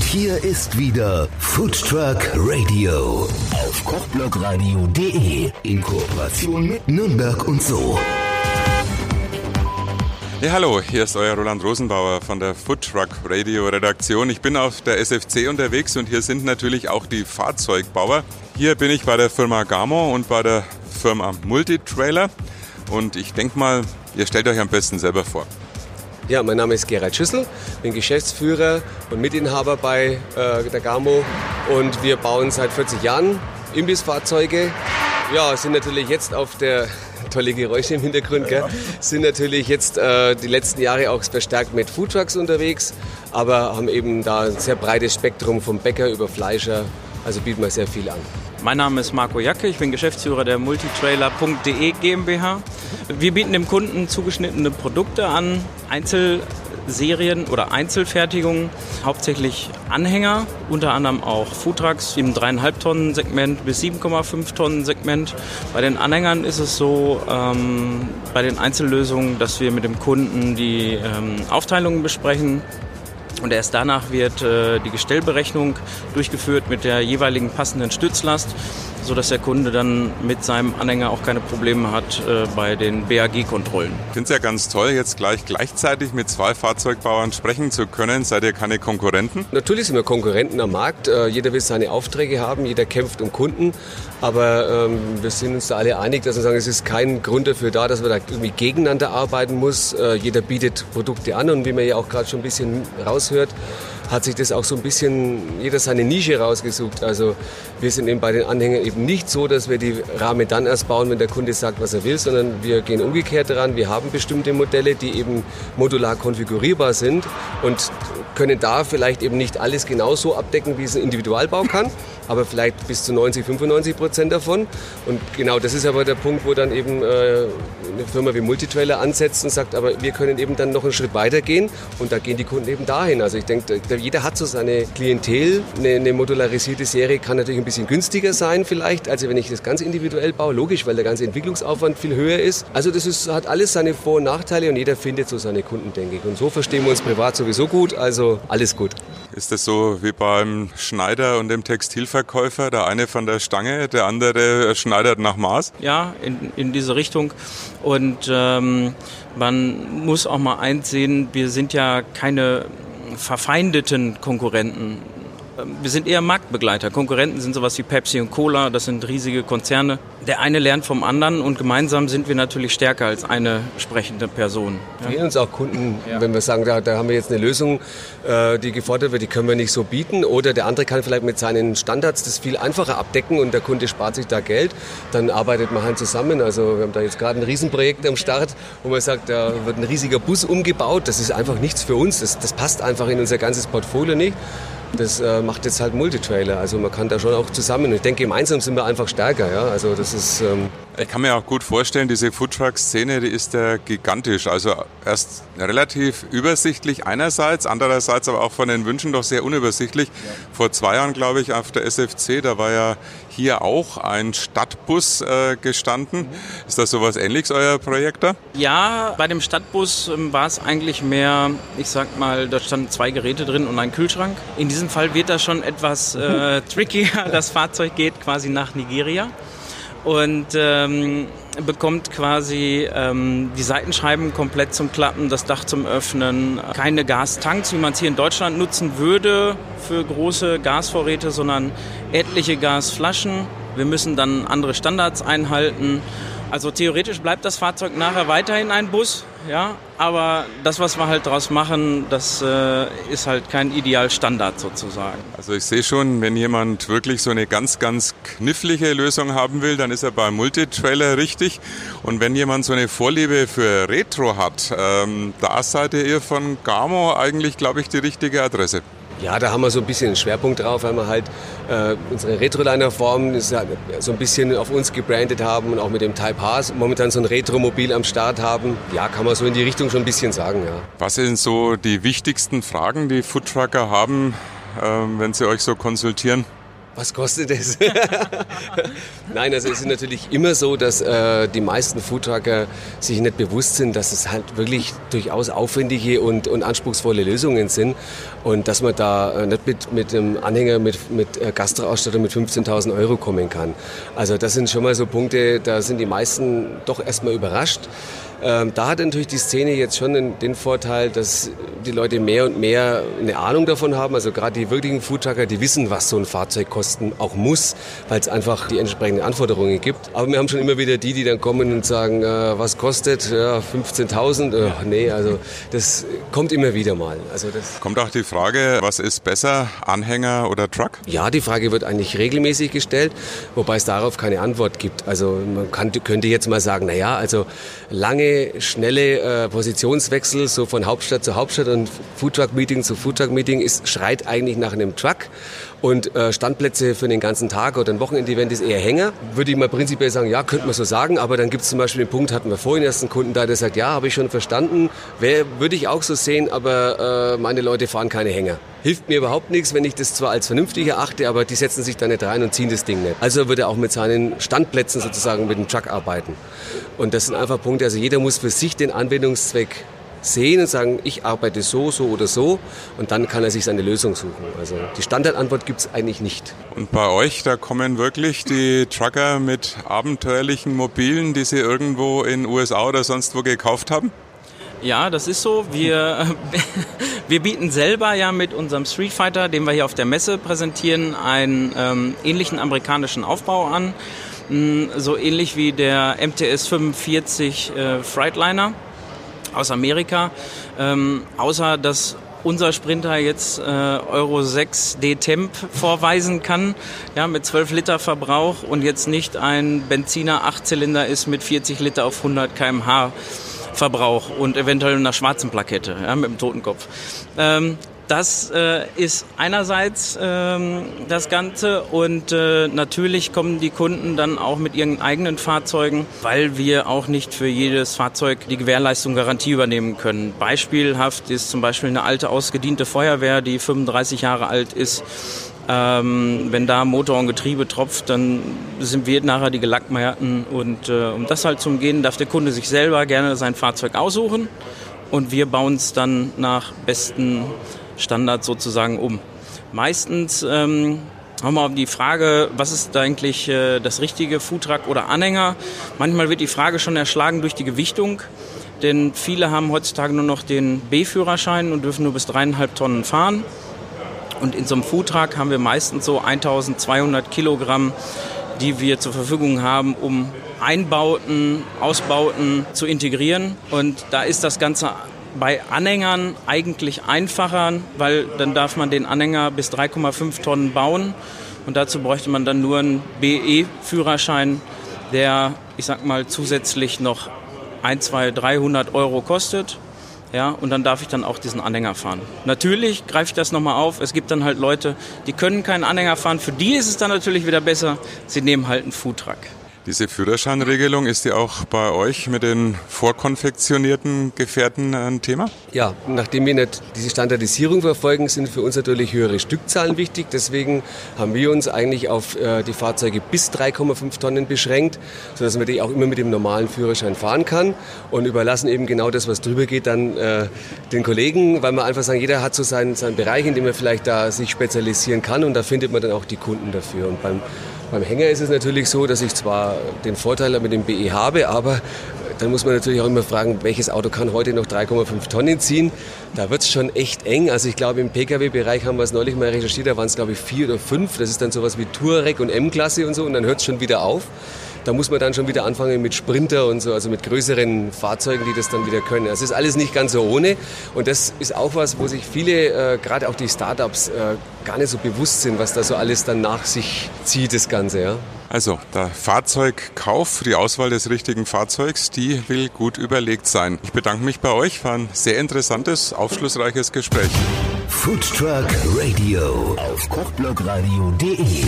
Und hier ist wieder Food Truck Radio auf kochblogradio.de in Kooperation mit Nürnberg und so. Ja, hallo, hier ist euer Roland Rosenbauer von der Food Truck Radio Redaktion. Ich bin auf der SFC unterwegs und hier sind natürlich auch die Fahrzeugbauer. Hier bin ich bei der Firma Gamo und bei der Firma Multitrailer und ich denke mal, ihr stellt euch am besten selber vor. Ja, mein Name ist Gerald Schüssel, bin Geschäftsführer und Mitinhaber bei äh, der Gamo und wir bauen seit 40 Jahren Imbissfahrzeuge. Ja, sind natürlich jetzt auf der tolle Geräusche im Hintergrund, gell? sind natürlich jetzt äh, die letzten Jahre auch verstärkt mit Foodtrucks unterwegs, aber haben eben da ein sehr breites Spektrum vom Bäcker über Fleischer, also bieten wir sehr viel an. Mein Name ist Marco Jacke, ich bin Geschäftsführer der Multitrailer.de GmbH. Wir bieten dem Kunden zugeschnittene Produkte an, Einzelserien oder Einzelfertigungen, hauptsächlich Anhänger, unter anderem auch Foodtrucks im 3,5 Tonnen Segment bis 7,5 Tonnen Segment. Bei den Anhängern ist es so, ähm, bei den Einzellösungen, dass wir mit dem Kunden die ähm, Aufteilungen besprechen, und erst danach wird äh, die Gestellberechnung durchgeführt mit der jeweiligen passenden Stützlast sodass der Kunde dann mit seinem Anhänger auch keine Probleme hat äh, bei den BAG-Kontrollen. Ich finde es ja ganz toll, jetzt gleich gleichzeitig mit zwei Fahrzeugbauern sprechen zu können. Seid ihr keine Konkurrenten? Natürlich sind wir Konkurrenten am Markt. Äh, jeder will seine Aufträge haben, jeder kämpft um Kunden. Aber ähm, wir sind uns da alle einig, dass wir sagen, es ist kein Grund dafür da, dass man da irgendwie gegeneinander arbeiten muss. Äh, jeder bietet Produkte an und wie man ja auch gerade schon ein bisschen raushört, hat sich das auch so ein bisschen jeder seine Nische rausgesucht. Also wir sind eben bei den Anhängern eben nicht so, dass wir die Rahmen dann erst bauen, wenn der Kunde sagt, was er will, sondern wir gehen umgekehrt daran. Wir haben bestimmte Modelle, die eben modular konfigurierbar sind und können da vielleicht eben nicht alles genauso abdecken, wie es ein Individualbau kann, aber vielleicht bis zu 90, 95 Prozent davon. Und genau das ist aber der Punkt, wo dann eben äh, eine Firma wie Multitrailer ansetzt und sagt, aber wir können eben dann noch einen Schritt weiter gehen und da gehen die Kunden eben dahin. Also ich denke, jeder hat so seine Klientel. Eine, eine modularisierte Serie kann natürlich ein bisschen günstiger sein vielleicht, als wenn ich das ganz individuell baue. Logisch, weil der ganze Entwicklungsaufwand viel höher ist. Also das ist, hat alles seine Vor- und Nachteile und jeder findet so seine Kunden, denke ich. Und so verstehen wir uns privat sowieso gut. Also alles gut. Ist das so wie beim Schneider und dem Textilverkäufer? Der eine von der Stange, der andere schneidert nach Maß? Ja, in, in diese Richtung. Und ähm, man muss auch mal eins sehen, wir sind ja keine verfeindeten Konkurrenten. Ähm, wir sind eher Marktbegleiter. Konkurrenten sind sowas wie Pepsi und Cola, das sind riesige Konzerne. Der eine lernt vom anderen und gemeinsam sind wir natürlich stärker als eine sprechende Person. Ja. Wir uns auch Kunden, ja. wenn wir sagen, da, da, haben wir jetzt eine Lösung, äh, die gefordert wird, die können wir nicht so bieten. Oder der andere kann vielleicht mit seinen Standards das viel einfacher abdecken und der Kunde spart sich da Geld. Dann arbeitet man halt zusammen. Also wir haben da jetzt gerade ein Riesenprojekt am Start, wo man sagt, da wird ein riesiger Bus umgebaut. Das ist einfach nichts für uns. Das, das passt einfach in unser ganzes Portfolio nicht. Das äh, macht jetzt halt Multitrailer. Also man kann da schon auch zusammen. Ich denke, im Einsam sind wir einfach stärker. Ja? Also das ist. Ähm ich kann mir auch gut vorstellen, diese Foodtruck-Szene, die ist ja gigantisch. Also erst relativ übersichtlich einerseits, andererseits aber auch von den Wünschen doch sehr unübersichtlich. Ja. Vor zwei Jahren, glaube ich, auf der SFC, da war ja hier auch ein Stadtbus äh, gestanden. Mhm. Ist das sowas ähnliches, euer Projekt da? Ja, bei dem Stadtbus ähm, war es eigentlich mehr, ich sag mal, da standen zwei Geräte drin und ein Kühlschrank. In diesem Fall wird das schon etwas äh, trickier. Das Fahrzeug geht quasi nach Nigeria und ähm, bekommt quasi ähm, die Seitenscheiben komplett zum Klappen, das Dach zum Öffnen, keine Gastanks, wie man es hier in Deutschland nutzen würde für große Gasvorräte, sondern etliche Gasflaschen. Wir müssen dann andere Standards einhalten. Also theoretisch bleibt das Fahrzeug nachher weiterhin ein Bus, ja, aber das, was wir halt daraus machen, das äh, ist halt kein Idealstandard sozusagen. Also ich sehe schon, wenn jemand wirklich so eine ganz, ganz knifflige Lösung haben will, dann ist er beim Multitrailer richtig. Und wenn jemand so eine Vorliebe für Retro hat, ähm, da seid ihr von Gamo eigentlich, glaube ich, die richtige Adresse. Ja, da haben wir so ein bisschen einen Schwerpunkt drauf, weil wir halt äh, unsere Retroliner-Form so ein bisschen auf uns gebrandet haben und auch mit dem Type H momentan so ein Retromobil am Start haben. Ja, kann man so in die Richtung schon ein bisschen sagen, ja. Was sind so die wichtigsten Fragen, die Foodtrucker haben, äh, wenn sie euch so konsultieren? Was kostet es? Nein, also es ist natürlich immer so, dass äh, die meisten Foodtrucker sich nicht bewusst sind, dass es halt wirklich durchaus aufwendige und, und anspruchsvolle Lösungen sind und dass man da äh, nicht mit, mit einem Anhänger mit, mit äh, Gastroausstattung mit 15.000 Euro kommen kann. Also das sind schon mal so Punkte, da sind die meisten doch erstmal überrascht. Ähm, da hat natürlich die Szene jetzt schon den, den, Vorteil, dass die Leute mehr und mehr eine Ahnung davon haben. Also gerade die wirklichen Foodtrucker, die wissen, was so ein Fahrzeug kosten auch muss, weil es einfach die entsprechenden Anforderungen gibt. Aber wir haben schon immer wieder die, die dann kommen und sagen, äh, was kostet? Ja, 15.000? Äh, nee, also das kommt immer wieder mal. Also das kommt auch die Frage, was ist besser, Anhänger oder Truck? Ja, die Frage wird eigentlich regelmäßig gestellt, wobei es darauf keine Antwort gibt. Also man kann, könnte jetzt mal sagen, na ja, also lange schnelle äh, Positionswechsel so von Hauptstadt zu Hauptstadt und Foodtruck-Meeting zu Foodtruck-Meeting schreit eigentlich nach einem Truck. Und äh, Standplätze für den ganzen Tag oder ein Wochenendevent ist eher Hänger. Würde ich mal prinzipiell sagen, ja, könnte man so sagen. Aber dann gibt es zum Beispiel den Punkt, hatten wir vorhin erst einen Kunden da, der sagt, ja, habe ich schon verstanden. Wär, würde ich auch so sehen, aber äh, meine Leute fahren keine Hänger. Hilft mir überhaupt nichts, wenn ich das zwar als vernünftig erachte, aber die setzen sich da nicht rein und ziehen das Ding nicht. Also würde er auch mit seinen Standplätzen sozusagen mit dem Truck arbeiten. Und das sind einfach Punkte, also jeder muss für sich den Anwendungszweck sehen und sagen, ich arbeite so, so oder so und dann kann er sich seine Lösung suchen. Also die Standardantwort gibt es eigentlich nicht. Und bei euch, da kommen wirklich die Trucker mit abenteuerlichen Mobilen, die sie irgendwo in USA oder sonst wo gekauft haben? Ja, das ist so. Wir, wir bieten selber ja mit unserem Street Fighter, den wir hier auf der Messe präsentieren, einen ähm, ähnlichen amerikanischen Aufbau an. Mm, so ähnlich wie der MTS 45 äh, Freightliner aus Amerika. Ähm, außer dass unser Sprinter jetzt äh, Euro 6 D-Temp vorweisen kann, ja, mit 12 Liter Verbrauch und jetzt nicht ein Benziner 8-Zylinder ist mit 40 Liter auf 100 kmh Verbrauch und eventuell einer schwarzen Plakette ja, mit dem Totenkopf. Ähm, das äh, ist einerseits ähm, das Ganze und äh, natürlich kommen die Kunden dann auch mit ihren eigenen Fahrzeugen, weil wir auch nicht für jedes Fahrzeug die Gewährleistung Garantie übernehmen können. Beispielhaft ist zum Beispiel eine alte ausgediente Feuerwehr, die 35 Jahre alt ist. Ähm, wenn da Motor und Getriebe tropft, dann sind wir nachher die Gelackmeierten. Und äh, um das halt zu umgehen, darf der Kunde sich selber gerne sein Fahrzeug aussuchen und wir bauen es dann nach besten Standard sozusagen um. Meistens ähm, haben wir die Frage, was ist eigentlich äh, das richtige Foodtruck oder Anhänger? Manchmal wird die Frage schon erschlagen durch die Gewichtung, denn viele haben heutzutage nur noch den B-Führerschein und dürfen nur bis dreieinhalb Tonnen fahren. Und in so einem Foodtruck haben wir meistens so 1200 Kilogramm, die wir zur Verfügung haben, um Einbauten, Ausbauten zu integrieren. Und da ist das Ganze bei Anhängern eigentlich einfacher, weil dann darf man den Anhänger bis 3,5 Tonnen bauen und dazu bräuchte man dann nur einen BE-Führerschein, der, ich sag mal, zusätzlich noch 1, 2, 300 Euro kostet. Ja, und dann darf ich dann auch diesen Anhänger fahren. Natürlich greife ich das nochmal auf. Es gibt dann halt Leute, die können keinen Anhänger fahren. Für die ist es dann natürlich wieder besser. Sie nehmen halt einen Foodtruck. Diese Führerscheinregelung, ist die auch bei euch mit den vorkonfektionierten Gefährten ein Thema? Ja, nachdem wir nicht diese Standardisierung verfolgen, sind für uns natürlich höhere Stückzahlen wichtig. Deswegen haben wir uns eigentlich auf äh, die Fahrzeuge bis 3,5 Tonnen beschränkt, sodass man die auch immer mit dem normalen Führerschein fahren kann und überlassen eben genau das, was drüber geht, dann äh, den Kollegen, weil wir einfach sagen, jeder hat so seinen, seinen Bereich, in dem er vielleicht da sich spezialisieren kann und da findet man dann auch die Kunden dafür. Und beim beim Hänger ist es natürlich so, dass ich zwar den Vorteil mit dem BE habe, aber dann muss man natürlich auch immer fragen, welches Auto kann heute noch 3,5 Tonnen ziehen. Da wird es schon echt eng. Also ich glaube, im Pkw-Bereich haben wir es neulich mal recherchiert, da waren es glaube ich vier oder fünf. Das ist dann sowas wie Touareg und M-Klasse und so und dann hört es schon wieder auf. Da muss man dann schon wieder anfangen mit Sprinter und so, also mit größeren Fahrzeugen, die das dann wieder können. Das ist alles nicht ganz so ohne. Und das ist auch was, wo sich viele, äh, gerade auch die Startups, äh, gar nicht so bewusst sind, was da so alles dann nach sich zieht, das Ganze. Ja. Also, der Fahrzeugkauf, die Auswahl des richtigen Fahrzeugs, die will gut überlegt sein. Ich bedanke mich bei euch, war ein sehr interessantes, aufschlussreiches Gespräch. Food Truck Radio auf kochblogradio.de